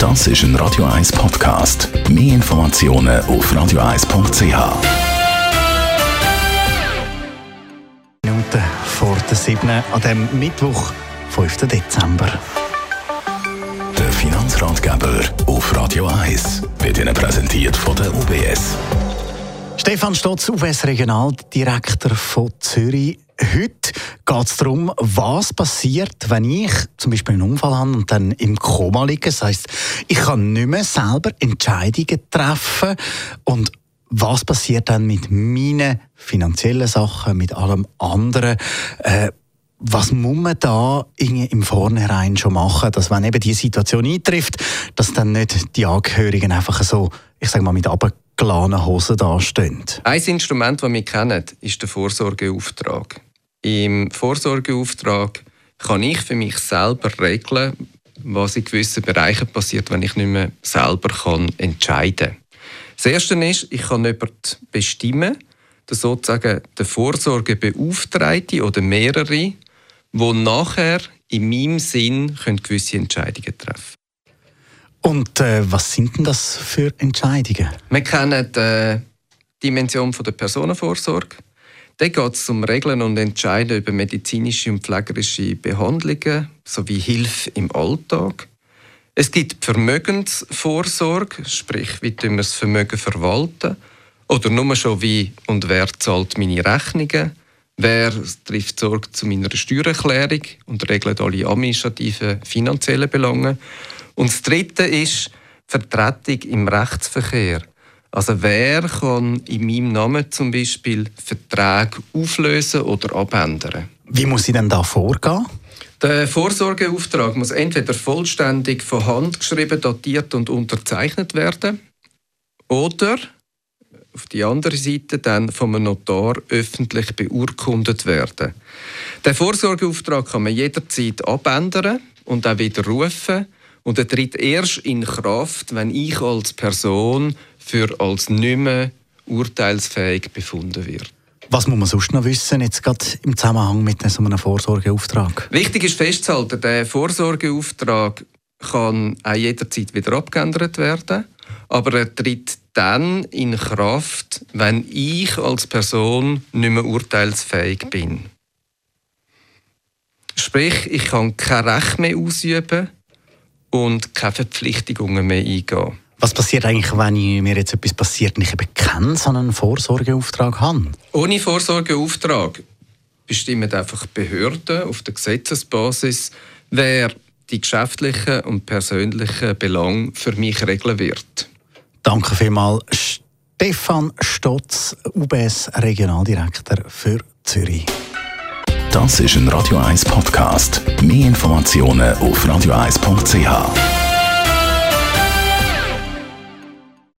Das ist ein Radio 1 Podcast. Mehr Informationen auf radio1.ch. Minuten vor der 7. an dem Mittwoch, 5. Dezember. Der Finanzratgeber auf Radio 1 wird Ihnen präsentiert von der UBS. Stefan Stotz, UBS Regionaldirektor von Zürich. Heute geht es darum, was passiert, wenn ich zum Beispiel einen Unfall habe und dann im Koma liege. Das heisst, ich kann nicht mehr selber Entscheidungen treffen. Und was passiert dann mit meinen finanziellen Sachen, mit allem anderen? Äh, was muss man da im Vornherein schon machen, dass wenn eben die Situation eintrifft, dass dann nicht die Angehörigen einfach so, ich sage mal, mit abgeladenen Hosen dastehen? Ein Instrument, das wir kennen, ist der Vorsorgeauftrag. Im Vorsorgeauftrag kann ich für mich selber regeln, was in gewissen Bereichen passiert, wenn ich nicht mehr selber kann entscheiden kann. Das Erste ist, ich kann jemanden bestimmen, sozusagen der Vorsorgebeauftragte oder mehrere, die nachher in meinem Sinn können gewisse Entscheidungen treffen Und äh, was sind denn das für Entscheidungen? Wir kennen die Dimension der Personenvorsorge. Da geht es um Regeln und Entscheiden über medizinische und pflegerische Behandlungen sowie Hilfe im Alltag. Es gibt Vermögensvorsorge, sprich, wie wir das Vermögen verwalten. Oder nur schon wie und wer zahlt meine Rechnungen. Wer trifft Sorge zu meiner Steuererklärung und regelt alle administrativen finanziellen Belange. Und das Dritte ist Vertretung im Rechtsverkehr. Also wer kann in meinem Namen zum Beispiel Verträge auflösen oder abändern? Wie muss ich denn da vorgehen? Der Vorsorgeauftrag muss entweder vollständig von Hand geschrieben, datiert und unterzeichnet werden oder auf die andere Seite dann vom Notar öffentlich beurkundet werden. Der Vorsorgeauftrag kann man jederzeit abändern und auch widerrufen und er tritt erst in Kraft, wenn ich als Person für als nicht mehr urteilsfähig befunden wird. Was muss man sonst noch wissen, jetzt gerade im Zusammenhang mit so einem Vorsorgeauftrag? Wichtig ist festzuhalten, der Vorsorgeauftrag kann auch jederzeit wieder abgeändert werden, aber er tritt dann in Kraft, wenn ich als Person nicht mehr urteilsfähig bin. Sprich, ich kann kein Recht mehr ausüben und keine Verpflichtungen mehr eingehen. Was passiert eigentlich, wenn mir jetzt etwas passiert und ich eben keinen so einen Vorsorgeauftrag habe? Ohne Vorsorgeauftrag bestimmen einfach Behörden auf der Gesetzesbasis, wer die geschäftlichen und persönlichen Belange für mich regeln wird. Danke vielmals, Stefan Stotz, UBS Regionaldirektor für Zürich. Das ist ein Radio 1 Podcast. Mehr Informationen auf radio1.ch.